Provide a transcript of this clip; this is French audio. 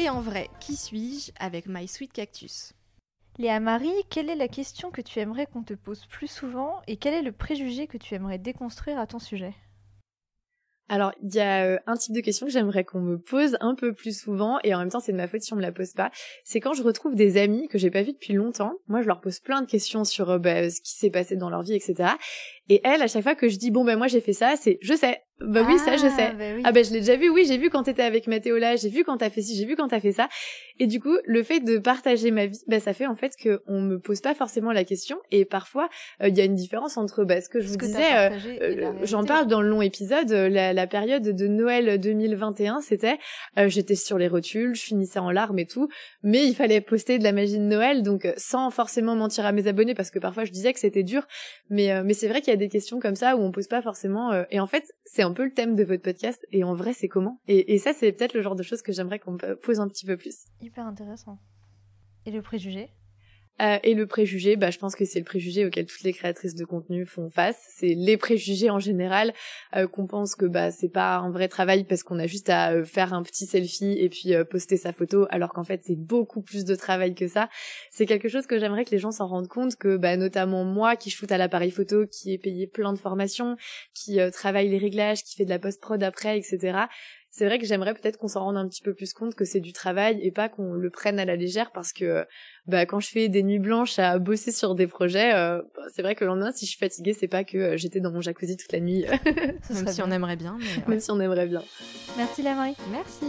Et en vrai, qui suis-je avec My Sweet Cactus? Léa Marie, quelle est la question que tu aimerais qu'on te pose plus souvent et quel est le préjugé que tu aimerais déconstruire à ton sujet? Alors, il y a euh, un type de question que j'aimerais qu'on me pose un peu plus souvent, et en même temps, c'est de ma faute si on me la pose pas. C'est quand je retrouve des amis que j'ai pas vus depuis longtemps. Moi, je leur pose plein de questions sur euh, bah, ce qui s'est passé dans leur vie, etc. Et elles, à chaque fois que je dis bon ben moi j'ai fait ça, c'est je sais. Bah oui, ça je Ah, sais. bah oui. Ah ben je l'ai déjà vu, oui, j'ai vu quand t'étais avec Mathéo là, j'ai vu quand t'as fait ci, j'ai vu quand t'as fait ça. Et du coup, le fait de partager ma vie, bah ça fait en fait que on me pose pas forcément la question. Et parfois, euh, il y a une différence entre bah, ce que je Ce vous que disais, euh, euh, J'en parle dans le long épisode. La, la période de Noël 2021, c'était, euh, j'étais sur les rotules, je finissais en larmes et tout, mais il fallait poster de la magie de Noël, donc sans forcément mentir à mes abonnés, parce que parfois je disais que c'était dur. Mais mais c'est vrai qu'il y a des questions comme ça où on pose pas forcément. et en fait, c'est un peu le thème de votre podcast. Et en vrai, c'est comment? Et, et ça, c'est peut-être le genre de choses que j'aimerais qu'on pose un petit peu plus. Hyper intéressant. Et le préjugé? Euh, et le préjugé, bah, je pense que c'est le préjugé auquel toutes les créatrices de contenu font face. C'est les préjugés en général euh, qu'on pense que bah c'est pas un vrai travail parce qu'on a juste à euh, faire un petit selfie et puis poster sa photo, alors qu'en fait c'est beaucoup plus de travail que ça. C'est quelque chose que j'aimerais que les gens s'en rendent compte que bah notamment moi qui shoot à l'appareil photo, qui ai payé plein de formations, qui travaille les réglages, qui fait de la post prod après, etc. C'est vrai que j'aimerais peut-être qu'on s'en rende un petit peu plus compte que c'est du travail et pas qu'on le prenne à la légère parce que bah quand je fais des nuits blanches à bosser sur des projets, euh, bah, c'est vrai que le lendemain si je suis fatiguée, c'est pas que euh, j'étais dans mon jacuzzi toute la nuit, Même si on aimerait bien. Mais ouais. même si on aimerait bien. Merci la Marie. Merci.